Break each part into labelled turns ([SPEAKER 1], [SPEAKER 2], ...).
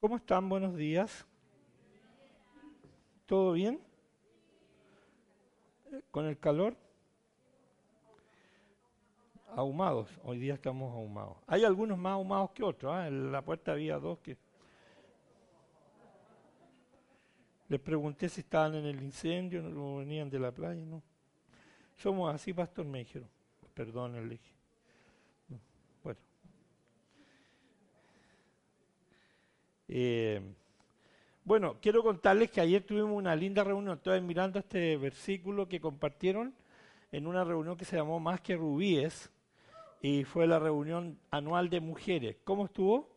[SPEAKER 1] ¿Cómo están? Buenos días. ¿Todo bien? ¿Con el calor? Ahumados. Hoy día estamos ahumados. Hay algunos más ahumados que otros. ¿ah? En la puerta había dos que... Les pregunté si estaban en el incendio, no venían de la playa, no. Somos así, pastor, me dijeron. Perdón, le dije. Bueno. Eh, bueno, quiero contarles que ayer tuvimos una linda reunión. Estoy mirando este versículo que compartieron en una reunión que se llamó Más que Rubíes y fue la reunión anual de mujeres. ¿Cómo estuvo?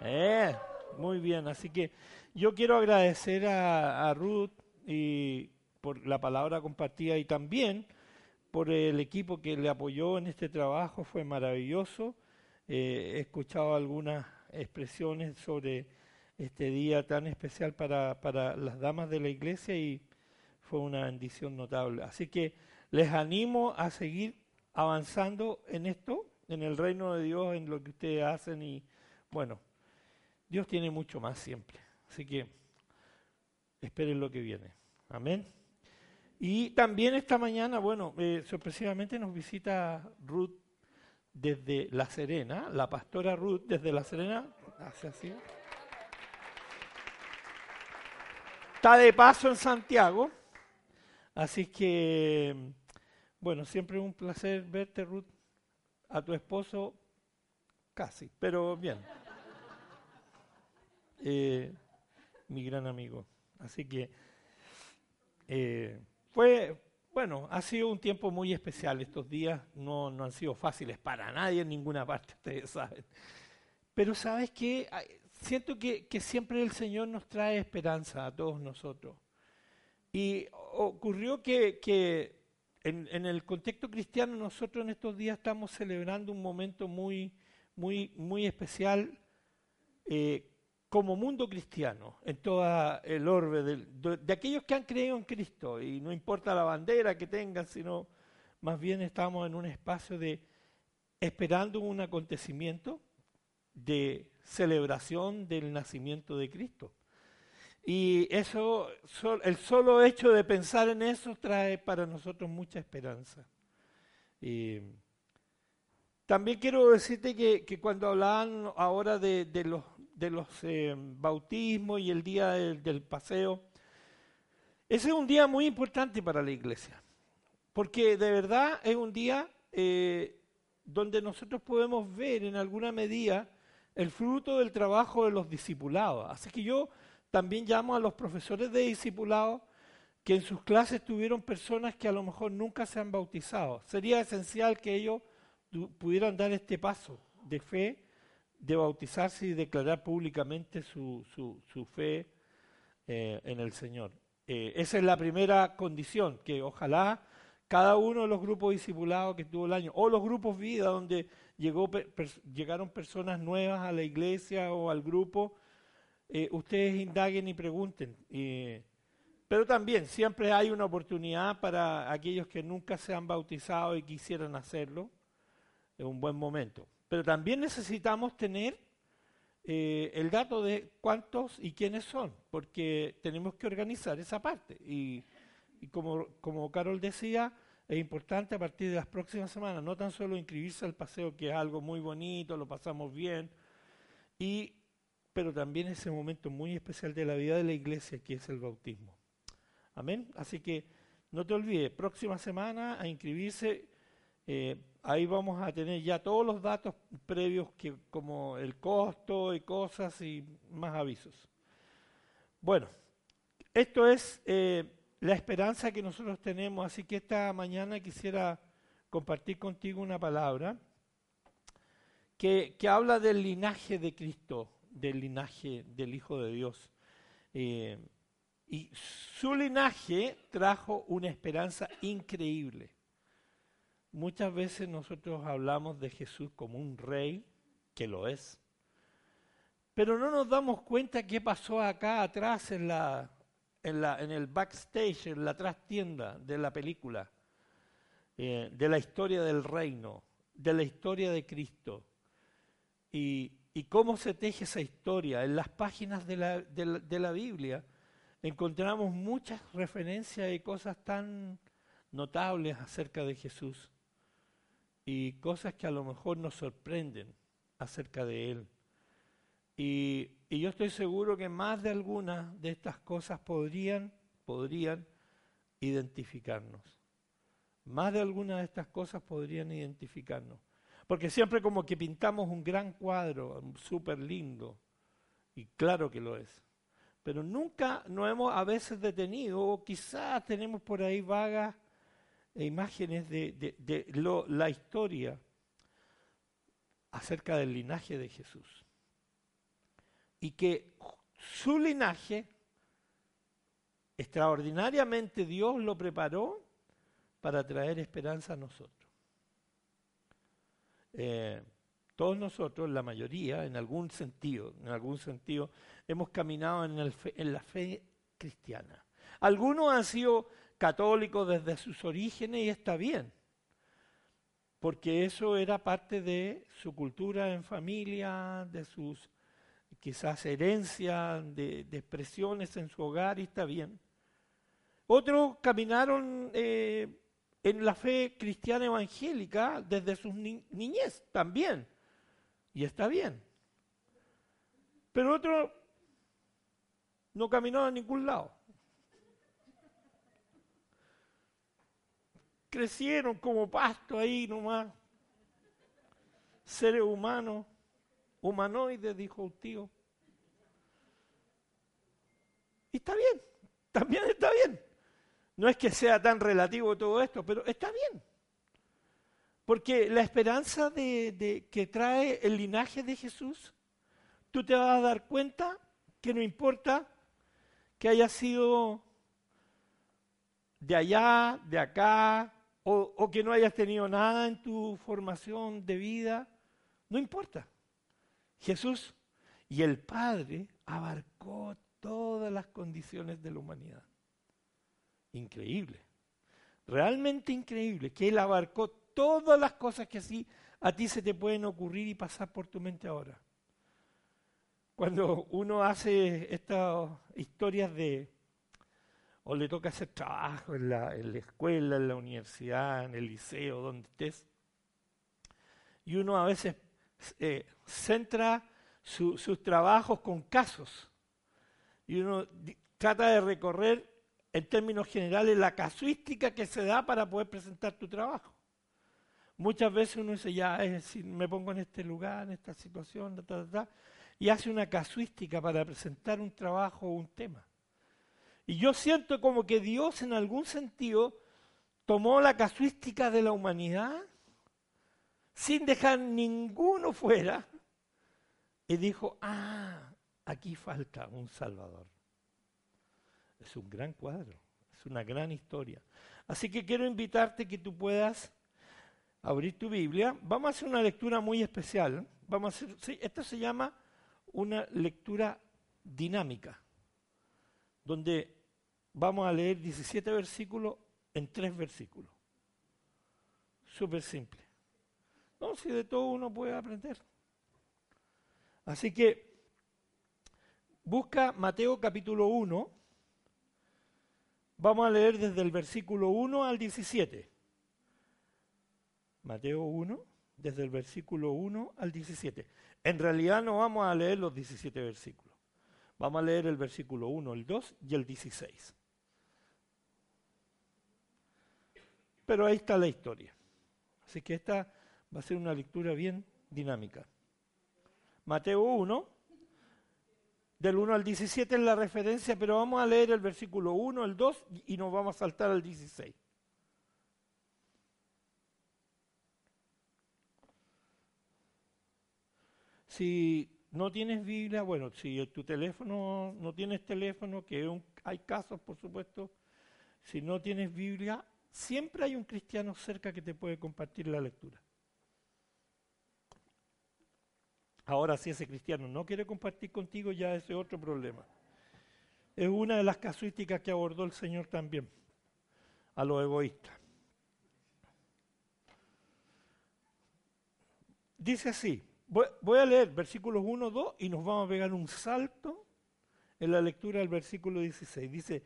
[SPEAKER 1] Eh, muy bien, así que yo quiero agradecer a, Ruth por la palabra compartida y también por el equipo que le apoyó en este trabajo, fue maravilloso. Eh, he escuchado algunas expresiones sobre este día tan especial para, para las damas de la iglesia y fue una bendición notable. Así que les animo a seguir avanzando en esto, en el reino de Dios, en lo que ustedes hacen y bueno, Dios tiene mucho más siempre. Así que esperen lo que viene. Amén. Y también esta mañana, bueno, eh, sorpresivamente nos visita Ruth desde La Serena, la pastora Ruth desde La Serena, hace así. Está de paso en Santiago, así que, bueno, siempre un placer verte, Ruth, a tu esposo casi, pero bien. Eh, mi gran amigo. Así que eh, fue, bueno, ha sido un tiempo muy especial. Estos días no, no han sido fáciles para nadie en ninguna parte, ustedes saben. Pero sabes qué, siento que, siempre el Señor nos trae esperanza a todos nosotros. Y ocurrió que, en, el contexto cristiano nosotros en estos días estamos celebrando un momento muy, muy, muy especial eh, como mundo cristiano, en todo el orbe de, aquellos que han creído en Cristo, y no importa la bandera que tengan, sino más bien estamos en un espacio de esperando un acontecimiento de celebración del nacimiento de Cristo. Y eso, el solo hecho de pensar en eso trae para nosotros mucha esperanza. También quiero decirte que, que cuando hablaban ahora de, de los de los eh, bautismos y el día del, del, paseo. Ese es un día muy importante para la iglesia, porque de verdad es un día eh, donde nosotros podemos ver en alguna medida el fruto del trabajo de los discipulados. Así que yo también llamo a los profesores de discipulados que en sus clases tuvieron personas que a lo mejor nunca se han bautizado. Sería esencial que ellos pudieran dar este paso de fe de bautizarse y declarar públicamente su, su, su fe eh, en el Señor. Eh, esa es la primera condición, que ojalá cada uno de los grupos discipulados que tuvo el año, o los grupos vida, donde llegó, per, llegaron personas nuevas a la iglesia o al grupo, eh, ustedes indaguen y pregunten. pero también siempre hay una oportunidad para aquellos que nunca se han bautizado y quisieran hacerlo, es un buen momento. Pero también necesitamos tener eh, el dato de cuántos y quiénes son, porque tenemos que organizar esa parte. Y, y como, como Carol decía, es importante a partir de las próximas semanas, no tan solo inscribirse al paseo, que es algo muy bonito, lo pasamos bien, y, pero también ese momento muy especial de la vida de la iglesia, que es el bautismo. Amén. Así que no te olvides, próxima semana a inscribirse. Eh, ahí vamos a tener ya todos los datos previos que, como el costo y cosas y más avisos. Bueno, esto es eh, la esperanza que nosotros tenemos, así que esta mañana quisiera compartir contigo una palabra que, habla del linaje de Cristo, del linaje del Hijo de Dios. Eh, y su linaje trajo una esperanza increíble. Muchas veces nosotros hablamos de Jesús como un rey, que lo es, pero no nos damos cuenta qué pasó acá atrás en, la, en, la, en el backstage, en la trastienda de la película, eh, de la historia del reino, de la historia de Cristo. Y y cómo se teje esa historia. En las páginas de la, de la Biblia encontramos muchas referencias y cosas tan notables acerca de Jesús y cosas que a lo mejor nos sorprenden acerca de Él. Y, yo estoy seguro que más de algunas de estas cosas podrían, podrían identificarnos. Más de algunas de estas cosas podrían identificarnos. Porque siempre como que pintamos un gran cuadro, súper lindo, y claro que lo es. Pero nunca nos hemos a veces detenido, o quizás tenemos por ahí vagas imágenes de, la historia acerca del linaje de Jesús. Y que su linaje, extraordinariamente Dios lo preparó para traer esperanza a nosotros. Eh, todos nosotros, la mayoría, en algún sentido, en algún sentido, hemos caminado en la fe cristiana. Algunos han sido católicos desde sus orígenes y está bien, porque eso era parte de su cultura en familia, de sus quizás herencias, de, expresiones en su hogar y está bien. Otros caminaron eh, en la fe cristiana evangélica desde su niñez también, y está bien. Pero otros no caminaron a ningún lado. Crecieron como pasto ahí nomás. Seres humanos, humanoides, dijo un tío. Y está bien, también está bien. No es que sea tan relativo todo esto, pero está bien. Porque la esperanza de, que trae el linaje de Jesús, tú te vas a dar cuenta que no importa que haya sido de allá, de acá, o, que no hayas tenido nada en tu formación de vida, no importa. Jesús y el Padre abarcó todas las condiciones de la humanidad. Increíble, realmente increíble, que Él abarcó todas las cosas que así a ti se te pueden ocurrir y pasar por tu mente ahora. Cuando uno hace estas historias de, o le toca hacer trabajo en la, escuela, en la universidad, en el liceo, donde estés. Y uno a veces eh, centra sus trabajos con casos. Y uno trata de recorrer en términos generales la casuística que se da para poder presentar tu trabajo. Muchas veces uno dice, ya, es decir, me pongo en este lugar, en esta situación, y hace una casuística para presentar un trabajo o un tema. Y yo siento como que Dios en algún sentido tomó la casuística de la humanidad sin dejar ninguno fuera y dijo, ah, aquí falta un Salvador. Es un gran cuadro, es una gran historia. Así que quiero invitarte que tú puedas abrir tu Biblia. Vamos a hacer una lectura muy especial. Vamos a hacer, esto se llama una lectura dinámica donde vamos a leer 17 versículos en tres versículos. Súper simple. No, si de todo uno puede aprender. Así que busca Mateo capítulo 1. Vamos a leer desde el versículo 1 al 17. Mateo 1, desde el versículo 1 al 17. En realidad no vamos a leer los 17 versículos. Vamos a leer el versículo 1, el 2 y el 16. Pero ahí está la historia. Así que esta va a ser una lectura bien dinámica. Mateo 1, del 1 al 17 es la referencia, pero vamos a leer el versículo 1, el 2 y nos vamos a saltar al 16. Si no tienes Biblia, bueno, si tu teléfono no tienes teléfono, que hay casos, por supuesto, si no tienes Biblia, siempre hay un cristiano cerca que te puede compartir la lectura. Ahora, si ese cristiano no quiere compartir contigo, ya ese es otro problema. Es una de las casuísticas que abordó el Señor también, a los egoístas. Dice así, Voy, a leer versículos 1, 2 y nos vamos a pegar un salto en la lectura del versículo 16. Dice,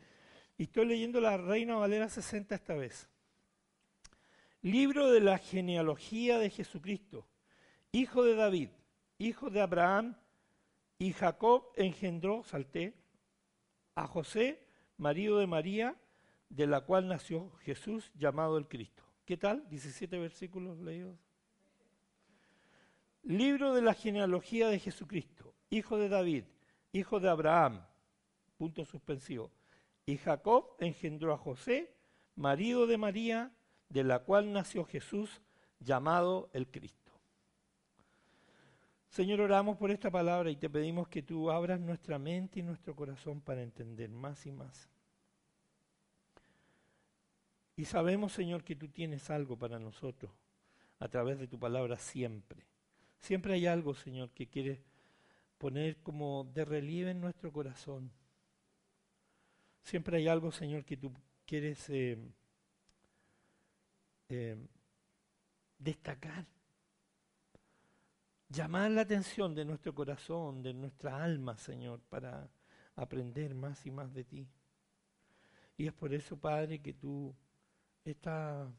[SPEAKER 1] y estoy leyendo la Reina Valera 60 esta vez. Libro de la genealogía de Jesucristo, hijo de David, hijo de Abraham, y Jacob engendró, salté, a José, marido de María, de la cual nació Jesús, llamado el Cristo. ¿Qué tal? 17 versículos leídos. Libro de la genealogía de Jesucristo, hijo de David, hijo de Abraham, punto suspensivo. Y Jacob engendró a José, marido de María, de la cual nació Jesús, llamado el Cristo. Señor, oramos por esta palabra y te pedimos que tú abras nuestra mente y nuestro corazón para entender más y más. Y sabemos, Señor, que tú tienes algo para nosotros a través de tu palabra siempre. Siempre hay algo, Señor, que quieres poner como de relieve en nuestro corazón. Siempre hay algo, Señor, que tú quieres eh, eh, destacar. Llamar la atención de nuestro corazón, de nuestra alma, Señor, para aprender más y más de ti. Y es por eso, Padre, que tú esta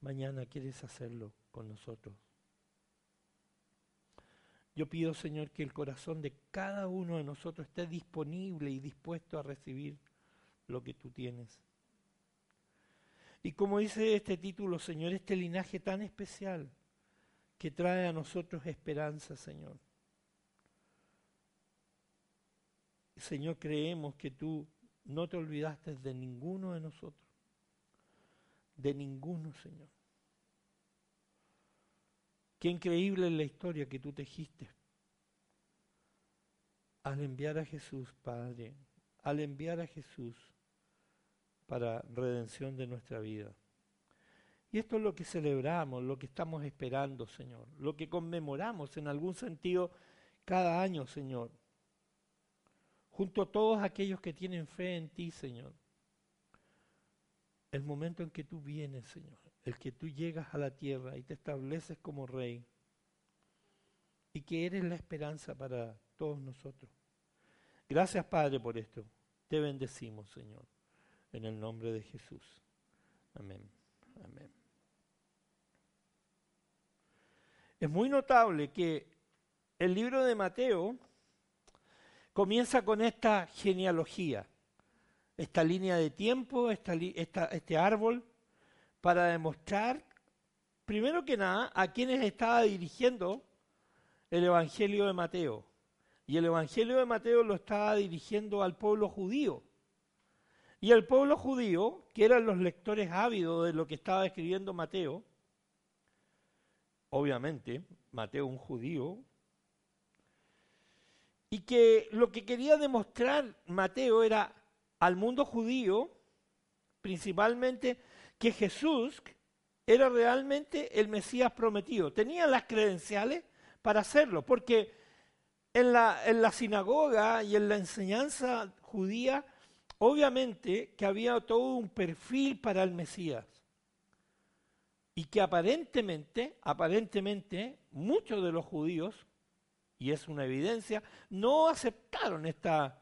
[SPEAKER 1] mañana quieres hacerlo con nosotros. Yo pido, Señor, que el corazón de cada uno de nosotros esté disponible y dispuesto a recibir lo que tú tienes. Y como dice este título, Señor, este linaje tan especial que trae a nosotros esperanza, Señor. Señor, creemos que tú no te olvidaste de ninguno de nosotros de ninguno, Señor. Qué increíble es la historia que tú tejiste. Al enviar a Jesús, Padre, al enviar a Jesús para redención de nuestra vida. Y esto es lo que celebramos, lo que estamos esperando, Señor, lo que conmemoramos en algún sentido cada año, Señor, junto a todos aquellos que tienen fe en ti, Señor. El momento en que tú vienes, Señor, el que tú llegas a la tierra y te estableces como rey y que eres la esperanza para todos nosotros. Gracias, Padre, por esto. Te bendecimos, Señor, en el nombre de Jesús. Amén. Amén. Es muy notable que el libro de Mateo comienza con esta genealogía esta línea de tiempo, este árbol, para demostrar, primero que nada, a quienes estaba dirigiendo el Evangelio de Mateo. Y el Evangelio de Mateo lo estaba dirigiendo al pueblo judío. Y el pueblo judío, que eran los lectores ávidos de lo que estaba escribiendo Mateo, obviamente, Mateo un judío, y que lo que quería demostrar Mateo era al mundo judío, principalmente, que Jesús era realmente el Mesías prometido. Tenía las credenciales para hacerlo, porque en la, en la sinagoga y en la enseñanza judía, obviamente que había todo un perfil para el Mesías. Y que aparentemente, aparentemente, muchos de los judíos, y es una evidencia, no aceptaron esta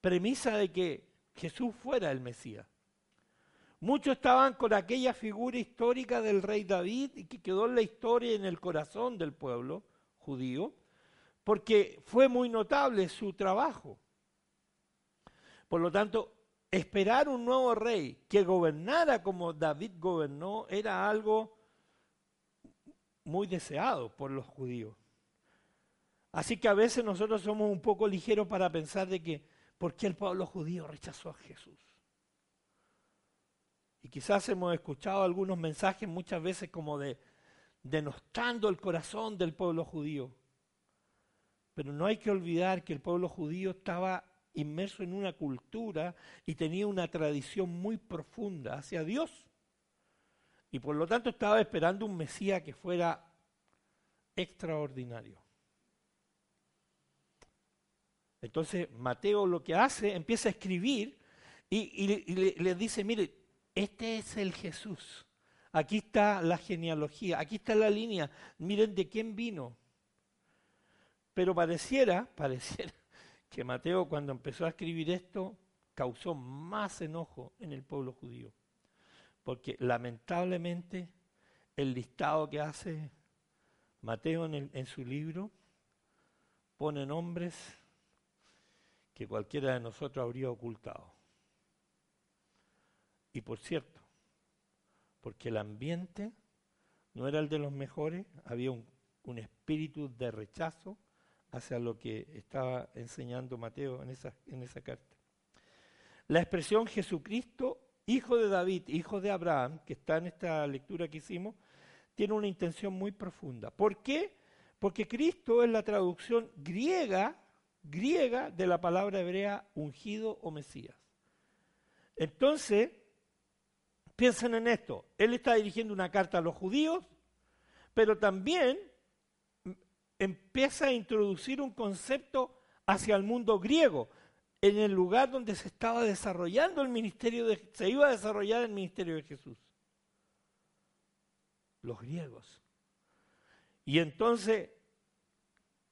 [SPEAKER 1] premisa de que Jesús fuera el Mesías. Muchos estaban con aquella figura histórica del rey David y que quedó en la historia en el corazón del pueblo judío, porque fue muy notable su trabajo. Por lo tanto, esperar un nuevo rey que gobernara como David gobernó era algo muy deseado por los judíos. Así que a veces nosotros somos un poco ligeros para pensar de que ¿Por qué el pueblo judío rechazó a Jesús? Y quizás hemos escuchado algunos mensajes muchas veces como de denostando el corazón del pueblo judío. Pero no hay que olvidar que el pueblo judío estaba inmerso en una cultura y tenía una tradición muy profunda hacia Dios. Y por lo tanto estaba esperando un Mesías que fuera extraordinario. Entonces Mateo lo que hace, empieza a escribir y, le, dice, mire, este es el Jesús. Aquí está la genealogía, aquí está la línea. Miren de quién vino. Pero pareciera, pareciera que Mateo cuando empezó a escribir esto causó más enojo en el pueblo judío. Porque lamentablemente el listado que hace Mateo en, en su libro pone nombres que cualquiera de nosotros habría ocultado. Y por cierto, porque el ambiente no era el de los mejores, había un, espíritu de rechazo hacia lo que estaba enseñando Mateo en esa, en esa carta. La expresión Jesucristo, hijo de David, hijo de Abraham, que está en esta lectura que hicimos, tiene una intención muy profunda. ¿Por qué? Porque Cristo es la traducción griega, griega de la palabra hebrea ungido o Mesías. Entonces, piensen en esto. Él está dirigiendo una carta a los judíos, pero también empieza a introducir un concepto hacia el mundo griego, en el lugar donde se estaba desarrollando el ministerio de, se iba a desarrollar el ministerio de Jesús. Los griegos. Y entonces,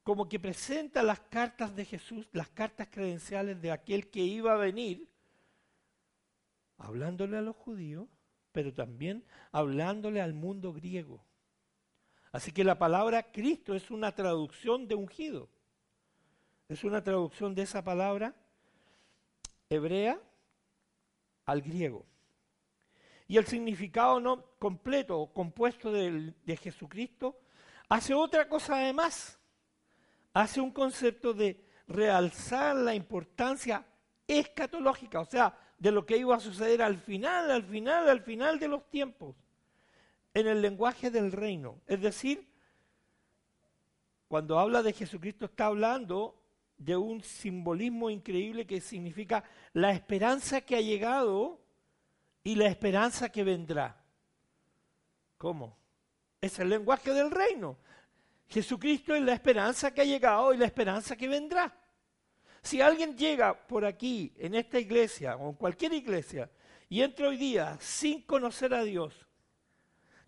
[SPEAKER 1] como que presenta las cartas de Jesús, las cartas credenciales de aquel que iba a venir, hablándole a los judíos, pero también hablándole al mundo griego. Así que la palabra Cristo es una traducción de ungido. Es una traducción de esa palabra hebrea al griego. Y el significado no completo o compuesto de, de Jesucristo hace otra cosa además. Hace un concepto de realzar la importancia escatológica, o sea, de lo que iba a suceder al final, al final, al final de los tiempos, en el lenguaje del reino. Es decir, cuando habla de Jesucristo está hablando de un simbolismo increíble que significa la esperanza que ha llegado y la esperanza que vendrá. ¿Cómo? Es el lenguaje del reino. Jesucristo es la esperanza que ha llegado y la esperanza que vendrá. Si alguien llega por aquí, en esta iglesia o en cualquier iglesia, y entra hoy día sin conocer a Dios,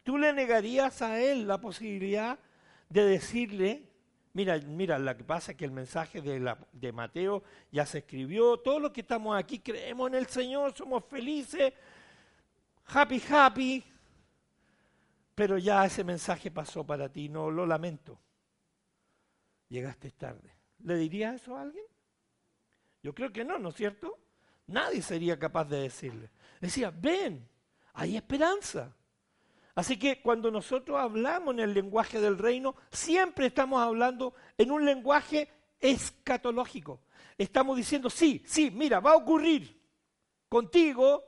[SPEAKER 1] tú le negarías a él la posibilidad de decirle, mira, mira, lo que pasa es que el mensaje de, de Mateo ya se escribió, todos los que estamos aquí creemos en el Señor, somos felices, happy, happy, pero ya ese mensaje pasó para ti, no lo lamento. Llegaste tarde. ¿Le diría eso a alguien? Yo creo que no, ¿no es cierto? Nadie sería capaz de decirle. Decía, ven, hay esperanza. Así que cuando nosotros hablamos en el lenguaje del reino, siempre estamos hablando en un lenguaje escatológico. Estamos diciendo, sí, sí, mira, va a ocurrir contigo,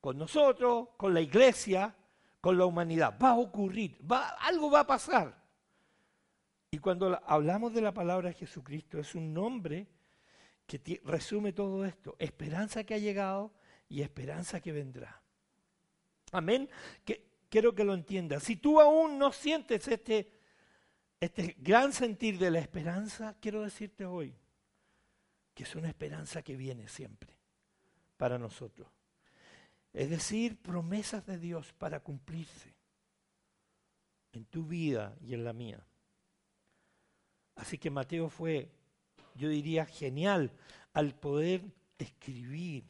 [SPEAKER 1] con nosotros, con la iglesia, con la humanidad. Va a ocurrir, va, algo va a pasar. Y cuando hablamos de la palabra Jesucristo, es un nombre que resume todo esto. Esperanza que ha llegado y esperanza que vendrá. Amén. Que, quiero que lo entiendas. Si tú aún no sientes este, este gran sentir de la esperanza, quiero decirte hoy que es una esperanza que viene siempre para nosotros. Es decir, promesas de Dios para cumplirse en tu vida y en la mía. Así que Mateo fue, yo diría, genial al poder escribir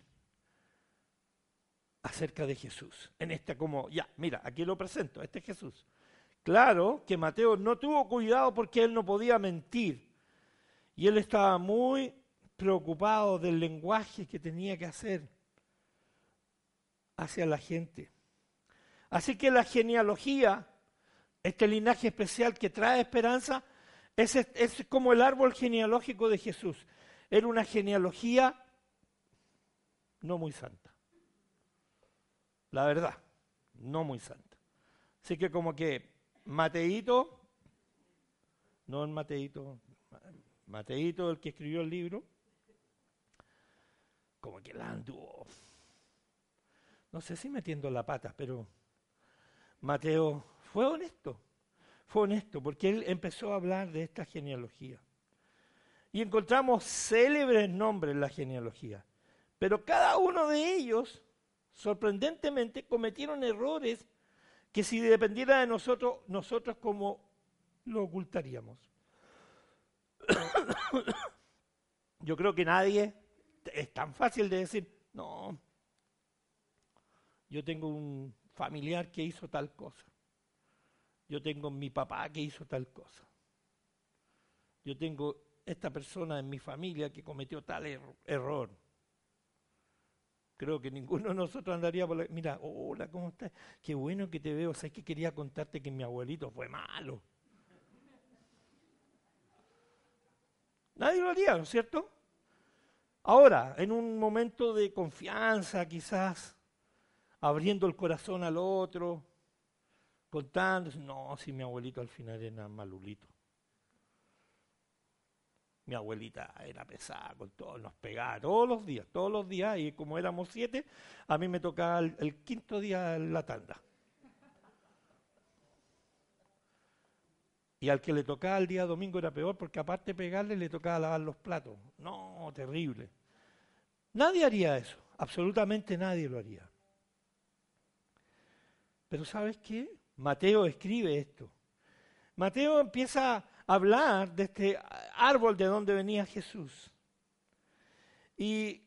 [SPEAKER 1] acerca de Jesús. En esta como, ya, mira, aquí lo presento, este es Jesús. Claro que Mateo no tuvo cuidado porque él no podía mentir. Y él estaba muy preocupado del lenguaje que tenía que hacer hacia la gente. Así que la genealogía, este linaje especial que trae esperanza, es, es como el árbol genealógico de Jesús. Era una genealogía no muy santa. La verdad, no muy santa. Así que como que Mateito, no el Mateito, Mateito, el que escribió el libro, como que la anduvo no sé si metiendo la pata, pero Mateo fue honesto, fue honesto, porque él empezó a hablar de esta genealogía. Y encontramos célebres nombres en la genealogía, pero cada uno de ellos, sorprendentemente, cometieron errores que si dependiera de nosotros, nosotros como lo ocultaríamos. Yo creo que nadie es tan fácil de decir, no, yo tengo un familiar que hizo tal cosa. Yo tengo mi papá que hizo tal cosa. Yo tengo esta persona en mi familia que cometió tal error. Creo que ninguno de nosotros andaría por la... Mira, hola, ¿cómo estás? Qué bueno que te veo. Sabes que quería contarte que mi abuelito fue malo. Nadie lo haría, ¿no es cierto? Ahora, en un momento de confianza, quizás, abriendo el corazón al otro, contando, no, si mi abuelito al final era malulito. Mi abuelita era pesada con todos, nos pegaba todos los días, todos los días, y como éramos siete, a mí me tocaba el, quinto día la tanda. Y al que le tocaba el día domingo era peor, porque aparte pegarle, le tocaba lavar los platos. No, terrible. Nadie haría eso, absolutamente nadie lo haría. Pero ¿sabes qué? Mateo escribe esto. Mateo empieza a hablar de este árbol de donde venía Jesús. Y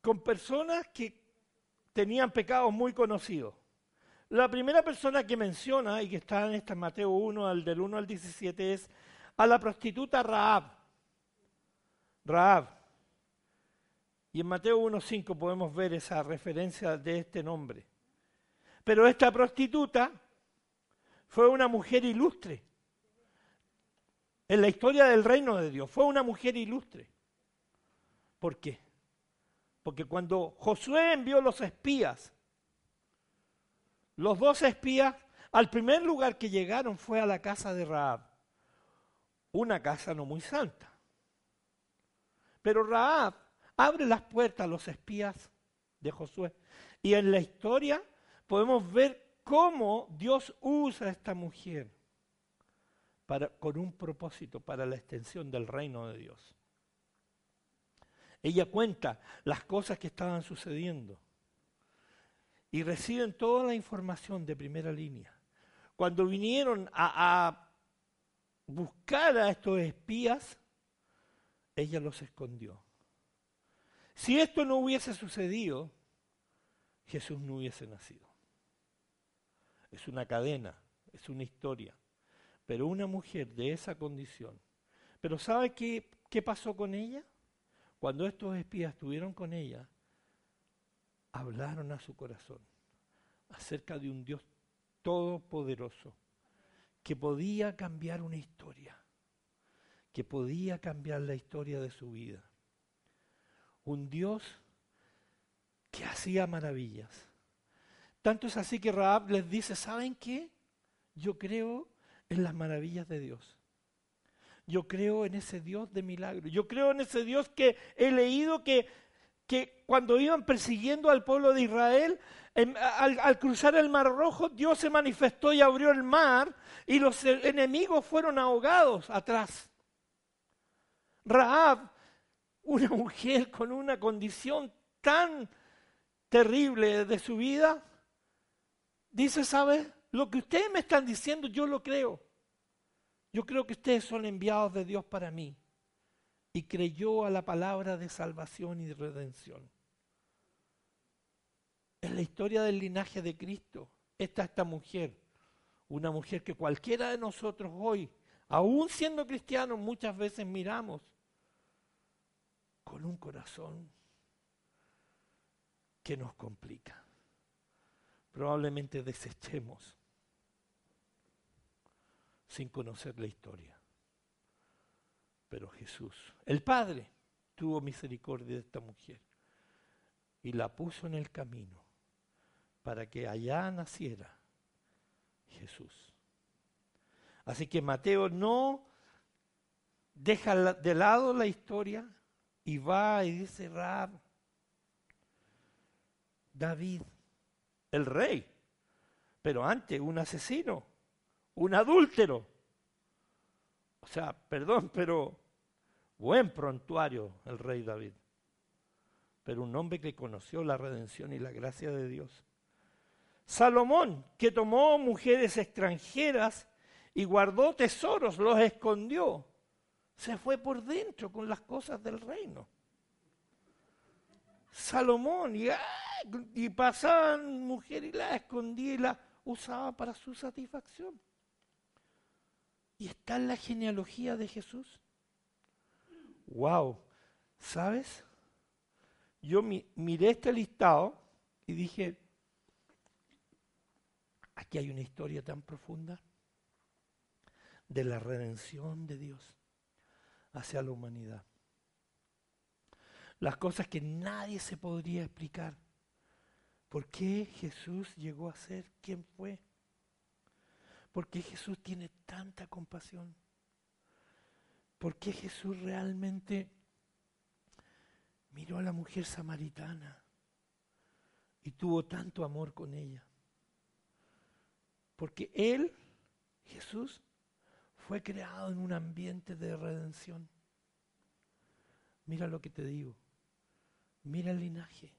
[SPEAKER 1] con personas que tenían pecados muy conocidos. La primera persona que menciona, y que está en este Mateo 1, al del 1 al 17, es a la prostituta Raab. Raab. Y en Mateo 1.5 podemos ver esa referencia de este nombre. Pero esta prostituta fue una mujer ilustre. En la historia del reino de Dios, fue una mujer ilustre. ¿Por qué? Porque cuando Josué envió los espías, los dos espías, al primer lugar que llegaron fue a la casa de Raab, una casa no muy santa. Pero Raab abre las puertas a los espías de Josué. Y en la historia podemos ver cómo Dios usa a esta mujer para, con un propósito para la extensión del reino de Dios. Ella cuenta las cosas que estaban sucediendo y reciben toda la información de primera línea. Cuando vinieron a, a buscar a estos espías, ella los escondió. Si esto no hubiese sucedido, Jesús no hubiese nacido es una cadena, es una historia. Pero una mujer de esa condición. Pero ¿sabe qué, qué pasó con ella? Cuando estos espías estuvieron con ella, hablaron a su corazón acerca de un Dios todopoderoso que podía cambiar una historia, que podía cambiar la historia de su vida. Un Dios que hacía maravillas. Tanto es así que Raab les dice, ¿saben qué? Yo creo en las maravillas de Dios. Yo creo en ese Dios de milagros. Yo creo en ese Dios que he leído que, que cuando iban persiguiendo al pueblo de Israel, al, al, cruzar el mar rojo, Dios se manifestó y abrió el mar y los enemigos fueron ahogados atrás. Raab, una mujer con una condición tan terrible de su vida, dice, ¿sabe? Lo que ustedes me están diciendo, yo lo creo. Yo creo que ustedes son enviados de Dios para mí. Y creyó a la palabra de salvación y de redención. En la historia del linaje de Cristo está esta mujer, una mujer que cualquiera de nosotros hoy, aún siendo cristianos, muchas veces miramos con un corazón que nos complica probablemente desechemos sin conocer la historia. Pero Jesús, el Padre, tuvo misericordia de esta mujer y la puso en el camino para que allá naciera Jesús. Así que Mateo no deja de lado la historia y va y dice, Rab, David el rey. Pero antes, un asesino, un adúltero. O sea, perdón, pero buen prontuario el rey David. Pero un hombre que conoció la redención y la gracia de Dios. Salomón, que tomó mujeres extranjeras y guardó tesoros, los escondió, se fue por dentro con las cosas del reino. Salomón, y, y pasaban mujer y la escondía y la usaba para su satisfacción. Y está en la genealogía de Jesús. ¡Wow! ¿Sabes? Yo miré este listado y dije, aquí hay una historia tan profunda de la redención de Dios hacia la humanidad. Las cosas que nadie se podría explicar. ¿Por qué Jesús llegó a ser quien fue? ¿Por qué Jesús tiene tanta compasión? ¿Por qué Jesús realmente miró a la mujer samaritana y tuvo tanto amor con ella? Porque Él, Jesús, fue creado en un ambiente de redención. Mira lo que te digo. Mira el linaje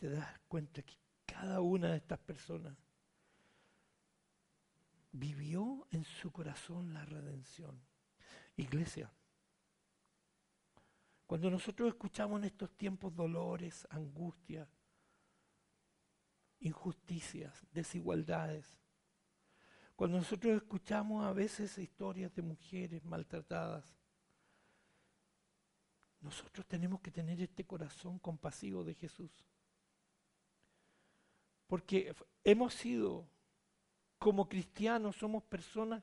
[SPEAKER 1] te das cuenta que cada una de estas personas vivió en su corazón la redención. Iglesia, cuando nosotros escuchamos en estos tiempos dolores, angustias, injusticias, desigualdades, cuando nosotros escuchamos a veces historias de mujeres maltratadas, nosotros tenemos que tener este corazón compasivo de Jesús. Porque hemos sido, como cristianos, somos personas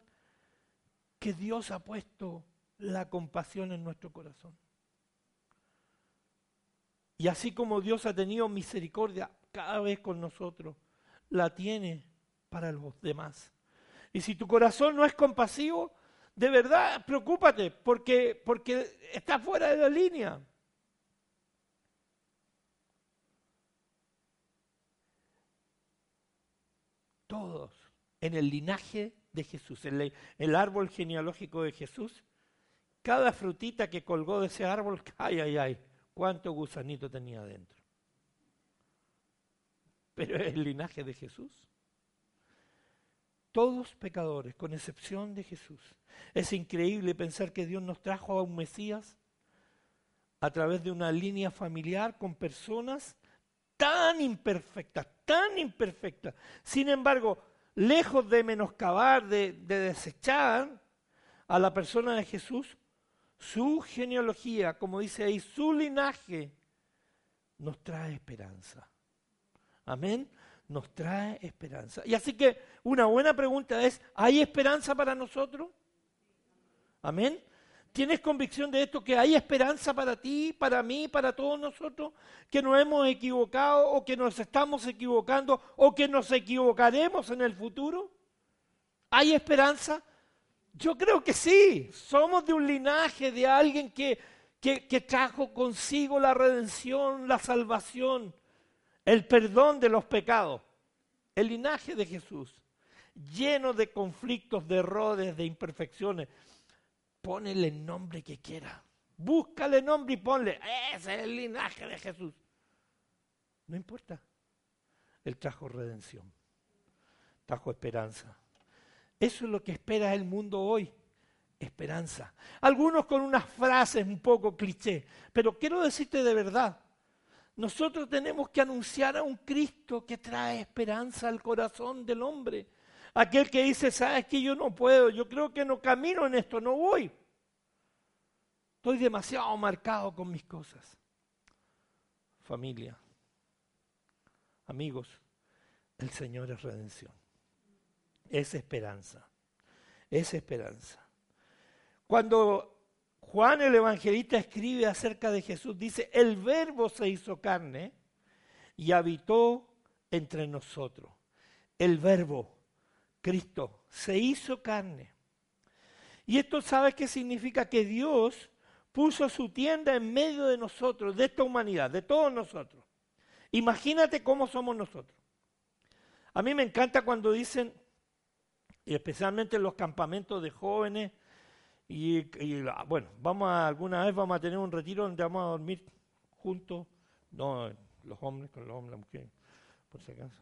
[SPEAKER 1] que Dios ha puesto la compasión en nuestro corazón. Y así como Dios ha tenido misericordia cada vez con nosotros, la tiene para los demás. Y si tu corazón no es compasivo, de verdad, preocúpate, porque, porque está fuera de la línea. Todos en el linaje de Jesús, en el árbol genealógico de Jesús, cada frutita que colgó de ese árbol, ay, ay, ay, cuánto gusanito tenía dentro. Pero es el linaje de Jesús todos pecadores, con excepción de Jesús. Es increíble pensar que Dios nos trajo a un Mesías a través de una línea familiar con personas tan imperfectas, tan imperfectas. Sin embargo, lejos de menoscabar, de, de desechar a la persona de Jesús, su genealogía, como dice ahí, su linaje, nos trae esperanza. Amén nos trae esperanza. Y así que una buena pregunta es, ¿hay esperanza para nosotros? Amén. ¿Tienes convicción de esto, que hay esperanza para ti, para mí, para todos nosotros, que nos hemos equivocado o que nos estamos equivocando o que nos equivocaremos en el futuro? ¿Hay esperanza? Yo creo que sí. Somos de un linaje de alguien que, que, que trajo consigo la redención, la salvación el perdón de los pecados. El linaje de Jesús, lleno de conflictos, de errores, de imperfecciones. Ponele el nombre que quiera. Búscale nombre y ponle. Ese es el linaje de Jesús. No importa. Él trajo redención. Trajo esperanza. Eso es lo que espera el mundo hoy. Esperanza. Algunos con unas frases un poco cliché. Pero quiero decirte de verdad nosotros tenemos que anunciar a un Cristo que trae esperanza al corazón del hombre. Aquel que dice, sabes que yo no puedo, yo creo que no camino en esto, no voy. Estoy demasiado marcado con mis cosas. Familia, amigos, el Señor es redención. Es esperanza. Es esperanza. Cuando Juan el Evangelista escribe acerca de Jesús, dice, el verbo se hizo carne y habitó entre nosotros. El verbo, Cristo, se hizo carne. Y esto sabe qué significa que Dios puso su tienda en medio de nosotros, de esta humanidad, de todos nosotros. Imagínate cómo somos nosotros. A mí me encanta cuando dicen, y especialmente en los campamentos de jóvenes, y, bueno, vamos a, alguna vez vamos a tener un retiro donde vamos a dormir juntos, no los hombres con los hombres, las mujeres, por si acaso.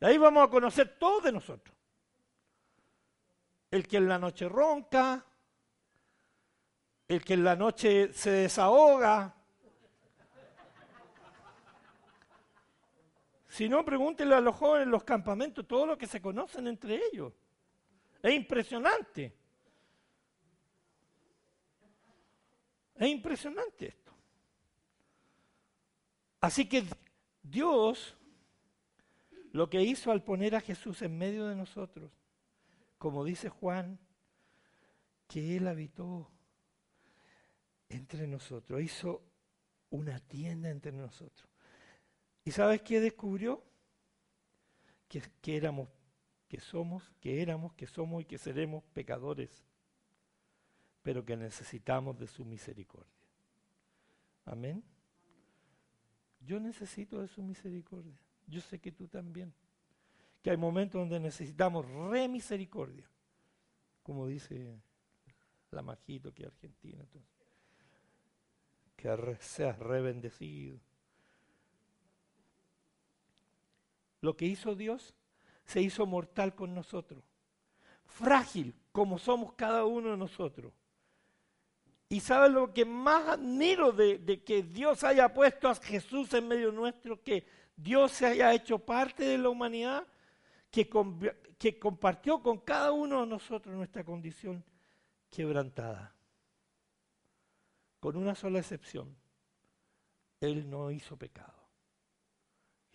[SPEAKER 1] Y ahí vamos a conocer todo de nosotros. El que en la noche ronca, el que en la noche se desahoga. Si no, pregúntenle a los jóvenes en los campamentos todo lo que se conocen entre ellos. Es impresionante. Es impresionante esto. Así que Dios lo que hizo al poner a Jesús en medio de nosotros, como dice Juan, que Él habitó entre nosotros, hizo una tienda entre nosotros. ¿Y sabes qué descubrió? Que, que éramos, que somos, que éramos, que somos y que seremos pecadores, pero que necesitamos de su misericordia. Amén. Yo necesito de su misericordia. Yo sé que tú también. Que hay momentos donde necesitamos re misericordia. Como dice la Majito que es argentina. Que seas re bendecido. Lo que hizo Dios se hizo mortal con nosotros. Frágil como somos cada uno de nosotros. Y sabes lo que más admiro de, que Dios haya puesto a Jesús en medio nuestro, que Dios se haya hecho parte de la humanidad, que, compartió con cada uno de nosotros nuestra condición quebrantada. Con una sola excepción, Él no hizo pecado.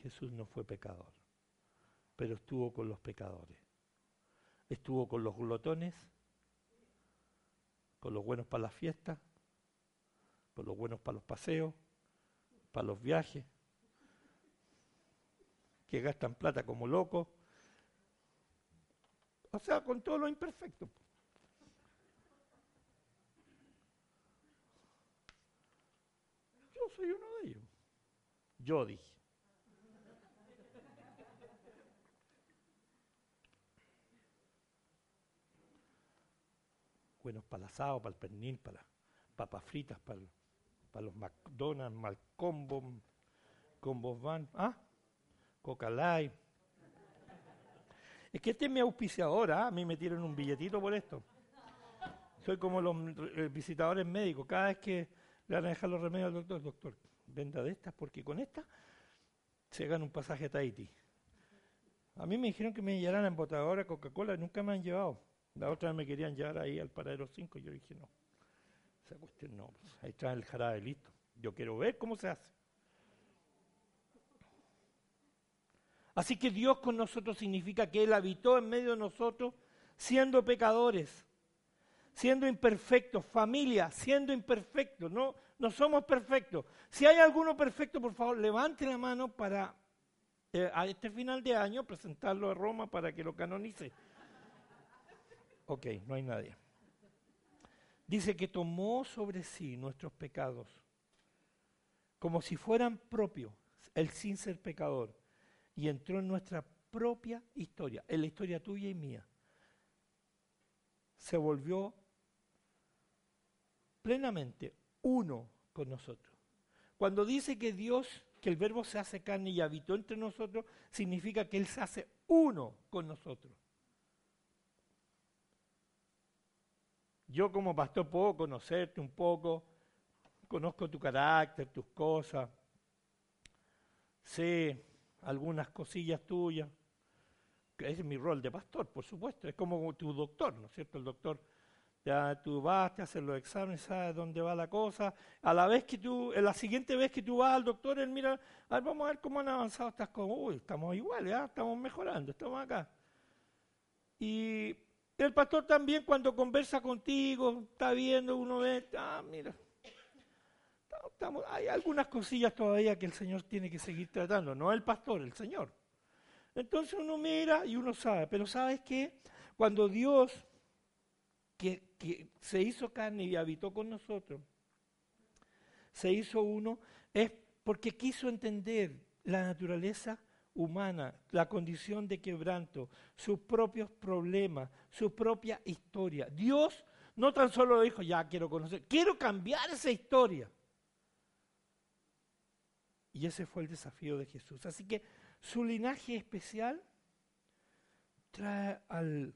[SPEAKER 1] Jesús no fue pecador, pero estuvo con los pecadores. Estuvo con los glotones, con los buenos para las fiestas, con los buenos para los paseos, para los viajes, que gastan plata como locos. O sea, con todo lo imperfecto. Yo soy uno de ellos. Yo dije. buenos para el asado, para el pernil, para papas fritas, para, para los McDonald's, Malcombo, Combos Van, ¿ah? Coca Light. Es que este es mi auspiciador, ¿ah? a mí me tiran un billetito por esto. Soy como los eh, visitadores médicos, cada vez que le van a dejar los remedios al doctor, doctor, venda de estas porque con estas se gana un pasaje a Tahiti. A mí me dijeron que me llevaran en botadora Coca-Cola nunca me han llevado. La otra vez me querían llevar ahí al paradero 5 y yo dije no. Esa cuestión no, pues, ahí trae el jarabe listo. Yo quiero ver cómo se hace. Así que Dios con nosotros significa que Él habitó en medio de nosotros siendo pecadores, siendo imperfectos, familia, siendo imperfectos, no, no somos perfectos. Si hay alguno perfecto, por favor, levante la mano para eh, a este final de año presentarlo a Roma para que lo canonice. Ok, no hay nadie. Dice que tomó sobre sí nuestros pecados como si fueran propios, el sin ser pecador, y entró en nuestra propia historia, en la historia tuya y mía. Se volvió plenamente uno con nosotros. Cuando dice que Dios, que el verbo se hace carne y habitó entre nosotros, significa que Él se hace uno con nosotros. Yo como pastor puedo conocerte un poco, conozco tu carácter, tus cosas, sé algunas cosillas tuyas, que es mi rol de pastor, por supuesto, es como tu doctor, ¿no es cierto? El doctor, ya tú vas, te haces los exámenes, sabes dónde va la cosa, a la vez que tú, la siguiente vez que tú vas al doctor, él mira, a ver, vamos a ver cómo han avanzado estas cosas, uy, estamos iguales, ¿ah? estamos mejorando, estamos acá. Y el pastor también cuando conversa contigo, está viendo, uno ve, ah, mira, hay algunas cosillas todavía que el Señor tiene que seguir tratando, no el pastor, el Señor. Entonces uno mira y uno sabe, pero ¿sabes qué? Cuando Dios, que, que se hizo carne y habitó con nosotros, se hizo uno, es porque quiso entender la naturaleza humana, la condición de quebranto, sus propios problemas, su propia historia. Dios no tan solo dijo, ya quiero conocer, quiero cambiar esa historia. Y ese fue el desafío de Jesús. Así que su linaje especial trae al,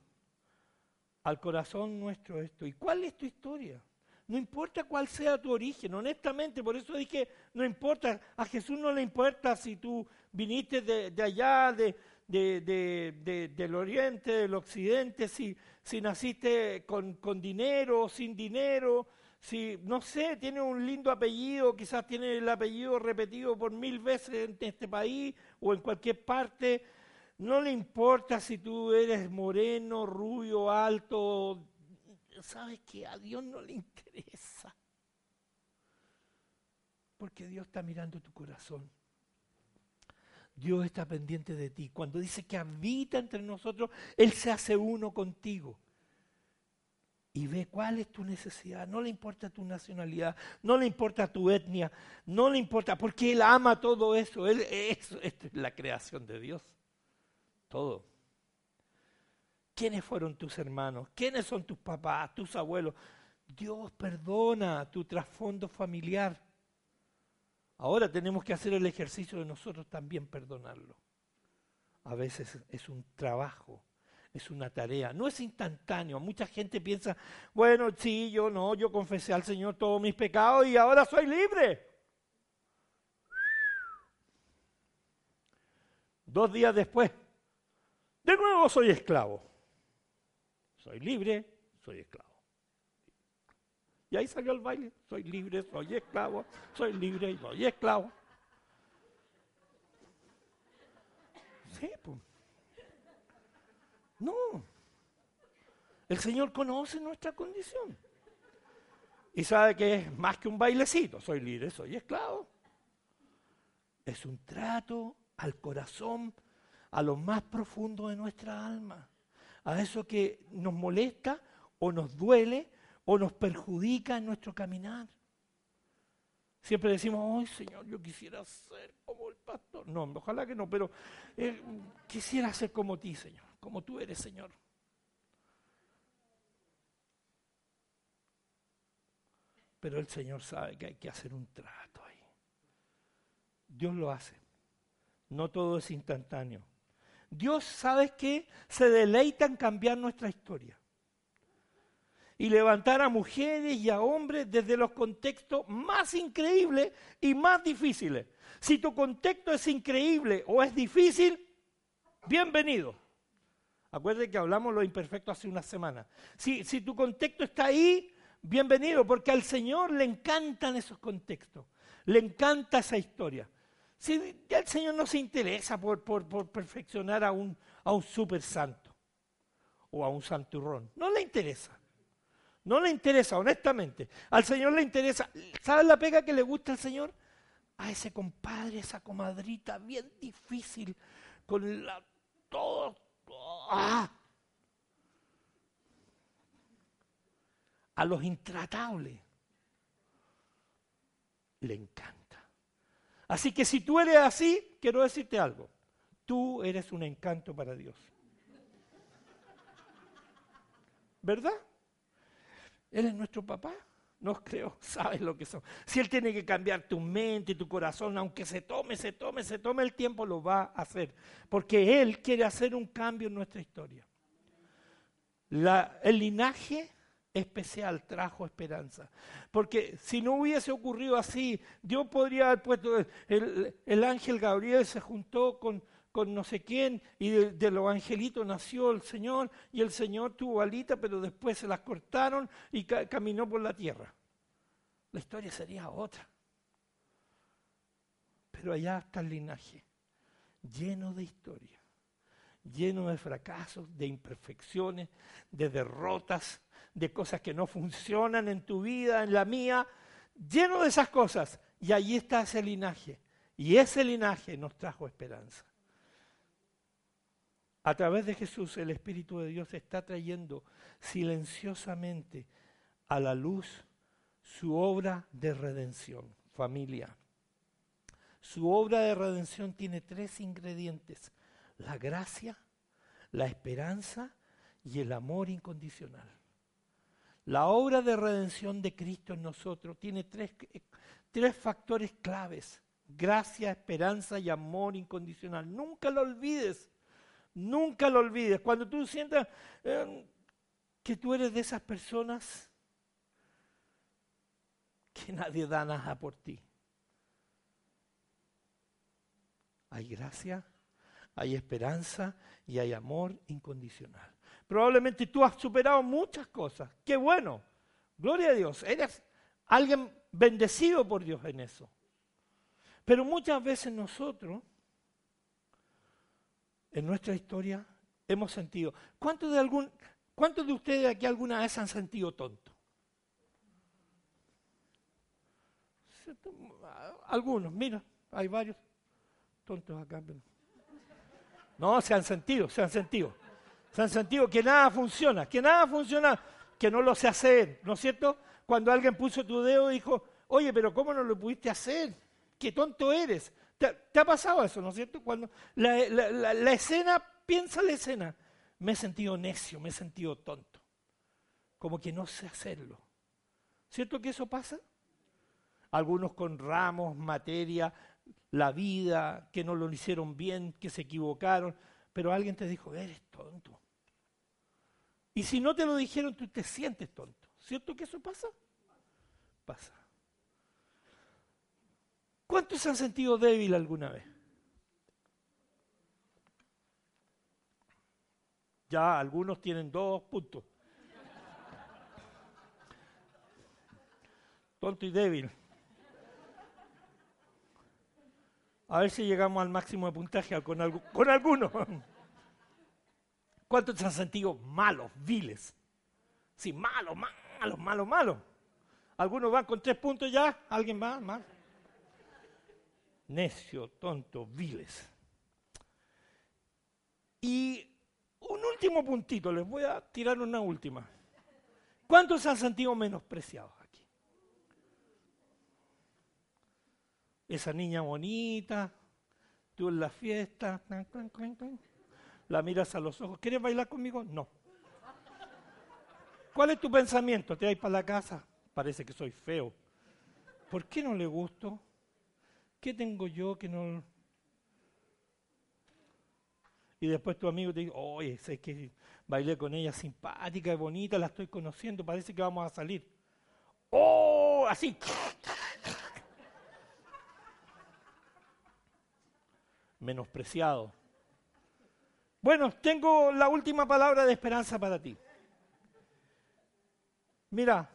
[SPEAKER 1] al corazón nuestro esto. ¿Y cuál es tu historia? No importa cuál sea tu origen, honestamente, por eso dije, no importa, a Jesús no le importa si tú viniste de, allá, de, del oriente, del occidente, si, si naciste con, dinero, sin dinero, si, no sé, tiene un lindo apellido, quizás tiene el apellido repetido por mil veces en este país o en cualquier parte, no le importa si tú eres moreno, rubio, alto, sabes que a Dios no le interesa. Porque Dios está mirando tu corazón. Dios está pendiente de ti. Cuando dice que habita entre nosotros, Él se hace uno contigo. Y ve cuál es tu necesidad. No le importa tu nacionalidad, no le importa tu etnia, no le importa, porque Él ama todo eso. Él, esto es la creación de Dios. Todo. ¿Quiénes fueron tus hermanos? ¿Quiénes son tus papás, tus abuelos? Dios perdona tu trasfondo familiar. Ahora tenemos que hacer el ejercicio de nosotros también perdonarlo. A veces es un trabajo, es una tarea, no es instantáneo. Mucha gente piensa, bueno, sí, yo no, yo confesé al Señor todos mis pecados y ahora soy libre. Dos días después, de nuevo soy esclavo. Soy libre, soy esclavo. Y ahí salió el baile. Soy libre, soy esclavo, soy libre soy esclavo. Sí, pues. No. El Señor conoce nuestra condición. Y sabe que es más que un bailecito. Soy libre, soy esclavo. Es un trato al corazón a lo más profundo de nuestra alma, a eso que nos molesta o nos duele o nos perjudica en nuestro caminar. Siempre decimos, ay Señor, yo quisiera ser como el pastor. No, ojalá que no, pero eh, quisiera ser como ti, Señor, como tú eres, Señor. Pero el Señor sabe que hay que hacer un trato ahí. Dios lo hace. No todo es instantáneo. Dios, ¿sabes qué? Se deleita en cambiar nuestra historia. Y levantar a mujeres y a hombres desde los contextos más increíbles y más difíciles. Si tu contexto es increíble o es difícil, bienvenido. Acuérdate que hablamos lo imperfecto hace una semana. Si, si tu contexto está ahí, bienvenido, porque al Señor le encantan esos contextos. Le encanta esa historia. Si ya el Señor no se interesa por, perfeccionar a un, a un super santo o a un santurrón. No le interesa. No le interesa, honestamente. Al Señor le interesa. ¿Sabes la pega que le gusta al Señor? A ese compadre, esa comadrita bien difícil, con la, todo. ¡Ah! A los intratables. Le encanta. Así que si tú eres así, quiero decirte algo. Tú eres un encanto para Dios. ¿Verdad? Él es nuestro papá. No creo, sabes lo que son. Si Él tiene que cambiar tu mente y tu corazón, aunque se tome, se tome, se tome el tiempo, lo va a hacer. Porque Él quiere hacer un cambio en nuestra historia. el linaje especial trajo esperanza. Porque si no hubiese ocurrido así, Dios podría haber puesto, el, ángel Gabriel se juntó con, con no sé quién y de, los angelitos nació el Señor y el Señor tuvo alita, pero después se las cortaron y caminó por la tierra. La historia sería otra. Pero allá está el linaje, lleno de historia, lleno de fracasos, de imperfecciones, de derrotas, de cosas que no funcionan en tu vida, en la mía, lleno de esas cosas. Y allí está ese linaje. Y ese linaje nos trajo esperanza. A través de Jesús el Espíritu de Dios está trayendo silenciosamente a la luz su obra de redención, familia. Su obra de redención tiene tres ingredientes, la gracia, la esperanza y el amor incondicional. La obra de redención de Cristo en nosotros tiene tres, tres factores claves. Gracia, esperanza y amor incondicional. Nunca lo olvides. Nunca lo olvides. Cuando tú sientas em, que tú eres de esas personas que nadie da nada por ti. Hay gracia, hay esperanza y hay amor incondicional. Probablemente tú has superado muchas cosas. Qué bueno. Gloria a Dios. Eres alguien bendecido por Dios en eso. Pero muchas veces nosotros, en nuestra historia, hemos sentido. ¿Cuántos de, algún, ¿Cuántos de ustedes aquí alguna vez han sentido tonto? Algunos, mira, hay varios tontos acá. No, se han sentido, se han sentido. Se han sentido que nada funciona, que nada funciona, que no lo sé hacer, ¿no es cierto? Cuando alguien puso tu dedo y dijo, oye, pero ¿cómo no lo pudiste hacer? Qué tonto eres. ¿Te, ha pasado eso, no es cierto? Cuando la, la escena, piensa la escena, me he sentido necio, me he sentido tonto, como que no sé hacerlo. ¿Cierto que eso pasa? Algunos con ramos, materia, la vida, que no lo hicieron bien, que se equivocaron, pero alguien te dijo, eres tonto. Y si no te lo dijeron, tú te sientes tonto. ¿Cierto que eso pasa? Pasa. ¿Cuántos se han sentido débil alguna vez? Ya algunos tienen dos puntos. Tonto y débil. A ver si llegamos al máximo de puntaje con, con algunos. ¿Cuántos se han sentido malos, viles? Sí, malos, malos, malos, malos. Algunos van con tres puntos ya, alguien va más. Necio, tonto, viles. Y un último puntito, les voy a tirar una última. ¿Cuántos se han sentido menospreciados aquí? Esa niña bonita, tú en la fiesta, la miras a los ojos, ¿quieres bailar conmigo? No. ¿Cuál es tu pensamiento? ¿Te vas para la casa? Parece que soy feo. ¿Por qué no le gusto? ¿Qué tengo yo que no, y después tu amigo te dice, oye, sé que bailé con ella simpática y bonita, la estoy conociendo, parece que vamos a salir. ¡Oh! Así. Menospreciado. Bueno, tengo la última palabra de esperanza para ti. Mira,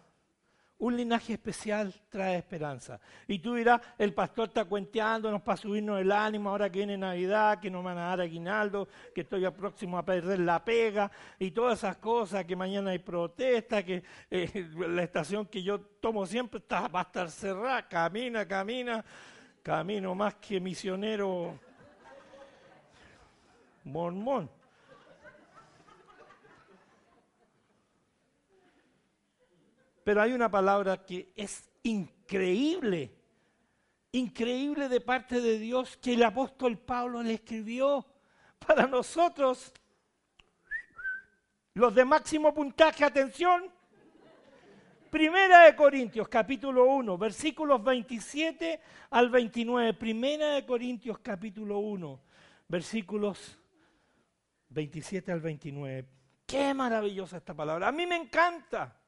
[SPEAKER 1] un linaje especial trae esperanza. Y tú dirás, el pastor está cuenteándonos para subirnos el ánimo ahora que viene Navidad, que nos van a dar aguinaldo, que estoy próximo a perder la pega y todas esas cosas, que mañana hay protesta, que eh, la estación que yo tomo siempre está, va a estar cerrada, camina, camina, camino más que misionero mormón. Pero hay una palabra que es increíble, increíble de parte de Dios que el apóstol Pablo le escribió para nosotros. Los de máximo puntaje, atención. Primera de Corintios, capítulo 1, versículos 27 al 29. Primera de Corintios, capítulo 1, versículos 27 al 29. Qué maravillosa esta palabra. A mí me encanta.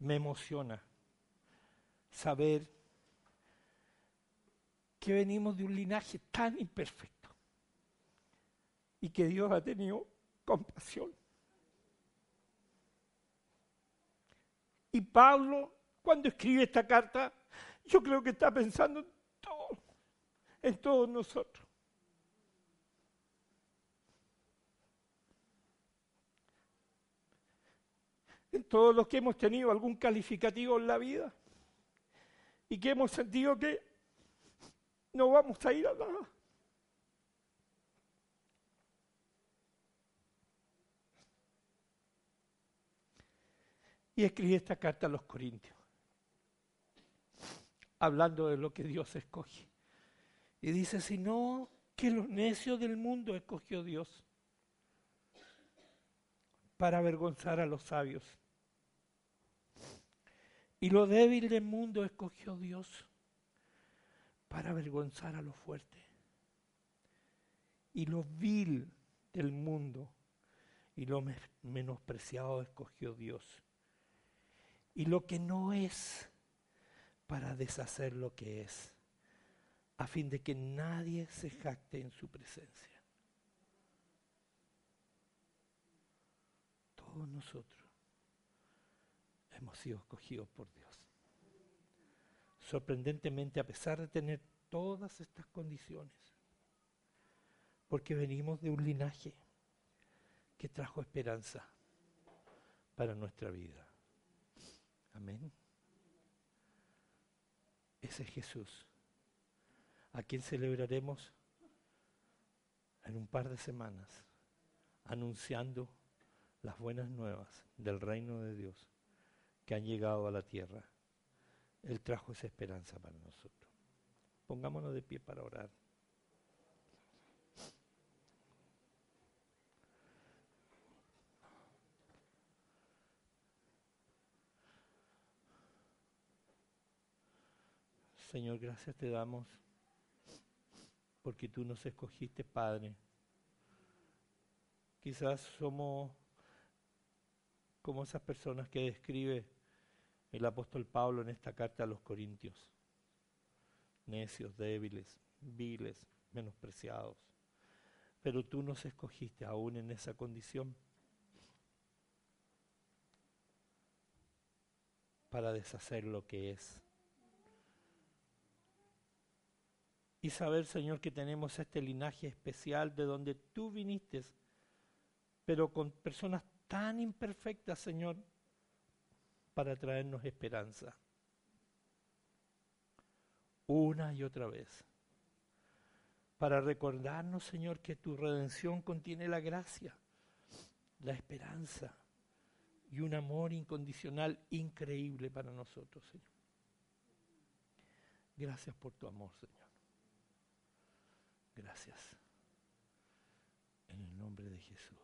[SPEAKER 1] Me emociona saber que venimos de un linaje tan imperfecto y que Dios ha tenido compasión. Y Pablo, cuando escribe esta carta, yo creo que está pensando en todo, en todos nosotros. Todos los que hemos tenido algún calificativo en la vida y que hemos sentido que no vamos a ir a nada. Y escribí esta carta a los Corintios, hablando de lo que Dios escoge. Y dice, si no, que los necios del mundo escogió Dios para avergonzar a los sabios. Y lo débil del mundo escogió Dios para avergonzar a lo fuerte. Y lo vil del mundo y lo menospreciado escogió Dios. Y lo que no es para deshacer lo que es, a fin de que nadie se jacte en su presencia. Todos nosotros hemos sido escogidos por Dios. Sorprendentemente, a pesar de tener todas estas condiciones, porque venimos de un linaje que trajo esperanza para nuestra vida. Amén. Ese es Jesús, a quien celebraremos en un par de semanas, anunciando las buenas nuevas del reino de Dios que han llegado a la tierra. Él trajo esa esperanza para nosotros. Pongámonos de pie para orar. Señor, gracias te damos porque tú nos escogiste, Padre. Quizás somos como esas personas que describe el apóstol Pablo en esta carta a los Corintios. Necios, débiles, viles, menospreciados. Pero tú nos escogiste aún en esa condición para deshacer lo que es y saber, Señor, que tenemos este linaje especial de donde tú viniste, pero con personas tan imperfectas, Señor, para traernos esperanza. Una y otra vez. Para recordarnos, Señor, que tu redención contiene la gracia, la esperanza y un amor incondicional increíble para nosotros, Señor. Gracias por tu amor, Señor. Gracias. En el nombre de Jesús.